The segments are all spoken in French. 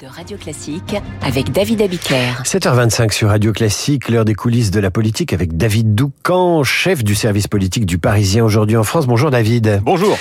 de Radio Classique avec David Abiker. 7h25 sur Radio Classique, l'heure des coulisses de la politique avec David Doucan, chef du service politique du Parisien aujourd'hui en France. Bonjour David. Bonjour.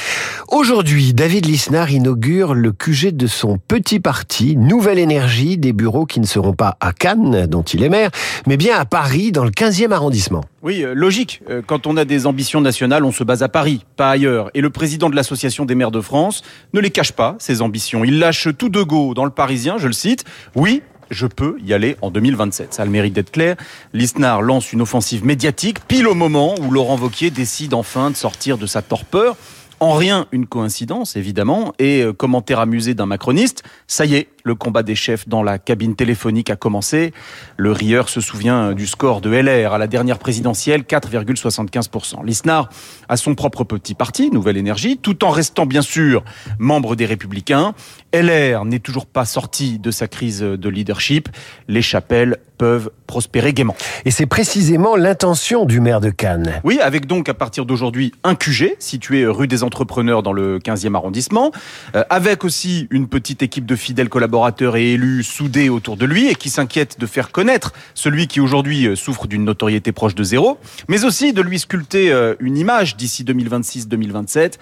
Aujourd'hui, David Lisnard inaugure le QG de son petit parti, Nouvelle Énergie, des bureaux qui ne seront pas à Cannes, dont il est maire, mais bien à Paris, dans le 15e arrondissement. Oui, euh, logique. Euh, Quand on a des ambitions nationales, on se base à Paris, pas ailleurs. Et le président de l'Association des maires de France ne les cache pas, ses ambitions. Il lâche tout de go dans le Parisien, je le cite. Oui, je peux y aller en 2027. Ça a le mérite d'être clair. Lisnard lance une offensive médiatique pile au moment où Laurent Vauquier décide enfin de sortir de sa torpeur. En rien une coïncidence, évidemment, et euh, commentaire amusé d'un macroniste, ça y est, le combat des chefs dans la cabine téléphonique a commencé. Le rieur se souvient du score de LR à la dernière présidentielle, 4,75%. Lisnard a son propre petit parti, Nouvelle Énergie, tout en restant bien sûr membre des Républicains. LR n'est toujours pas sorti de sa crise de leadership. Les chapelles peuvent prospérer gaiement. Et c'est précisément l'intention du maire de Cannes. Oui, avec donc à partir d'aujourd'hui un QG situé rue des Entrepreneurs dans le 15e arrondissement, euh, avec aussi une petite équipe de fidèles collaborateurs et élus soudés autour de lui et qui s'inquiètent de faire connaître celui qui aujourd'hui euh, souffre d'une notoriété proche de zéro, mais aussi de lui sculpter euh, une image d'ici 2026-2027.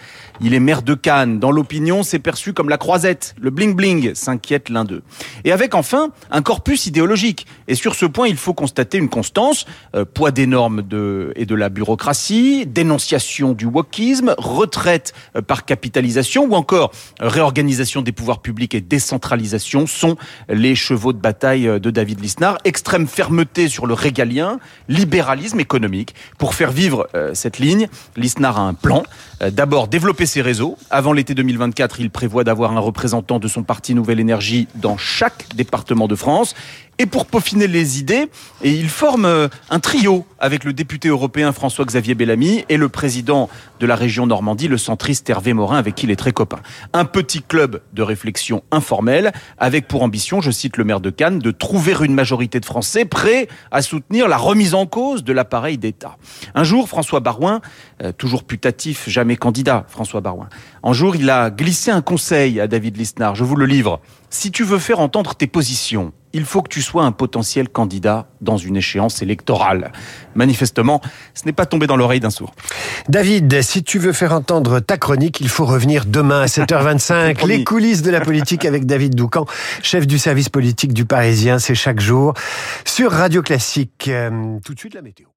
Il est maire de Cannes. Dans l'opinion, c'est perçu comme la croisette, le bling-bling, s'inquiète l'un d'eux. Et avec enfin un corpus idéologique. Et sur ce point, il faut constater une constance, euh, poids des normes de, et de la bureaucratie, dénonciation du wokisme, retraite euh, par capitalisation ou encore réorganisation des pouvoirs publics et décentralisation sont les chevaux de bataille de David Lisnard. Extrême fermeté sur le régalien, libéralisme économique. Pour faire vivre euh, cette ligne, Lisnard a un plan. Euh, D'abord, développer ses réseaux. Avant l'été 2024, il prévoit d'avoir un représentant de son parti Nouvelle Énergie dans chaque département de France. Et pour peaufiner les idées, et il forme euh, un trio avec le député européen François-Xavier Bellamy et le président de la région Normandie, le centriste Hervé Morin, avec qui il est très copain. Un petit club de réflexion informelle, avec pour ambition, je cite le maire de Cannes, de trouver une majorité de Français prêts à soutenir la remise en cause de l'appareil d'État. Un jour, François Barouin, euh, toujours putatif, jamais candidat, François Barouin, un jour, il a glissé un conseil à David Lisnard, je vous le livre. Si tu veux faire entendre tes positions, il faut que tu sois un potentiel candidat dans une échéance électorale. Manifestement, ce n'est pas tombé dans l'oreille d'un sourd. David, si tu veux faire entendre ta chronique, il faut revenir demain à 7h25. promis. Les coulisses de la politique avec David Doucan, chef du service politique du Parisien, c'est chaque jour sur Radio Classique. Euh, tout de suite la météo.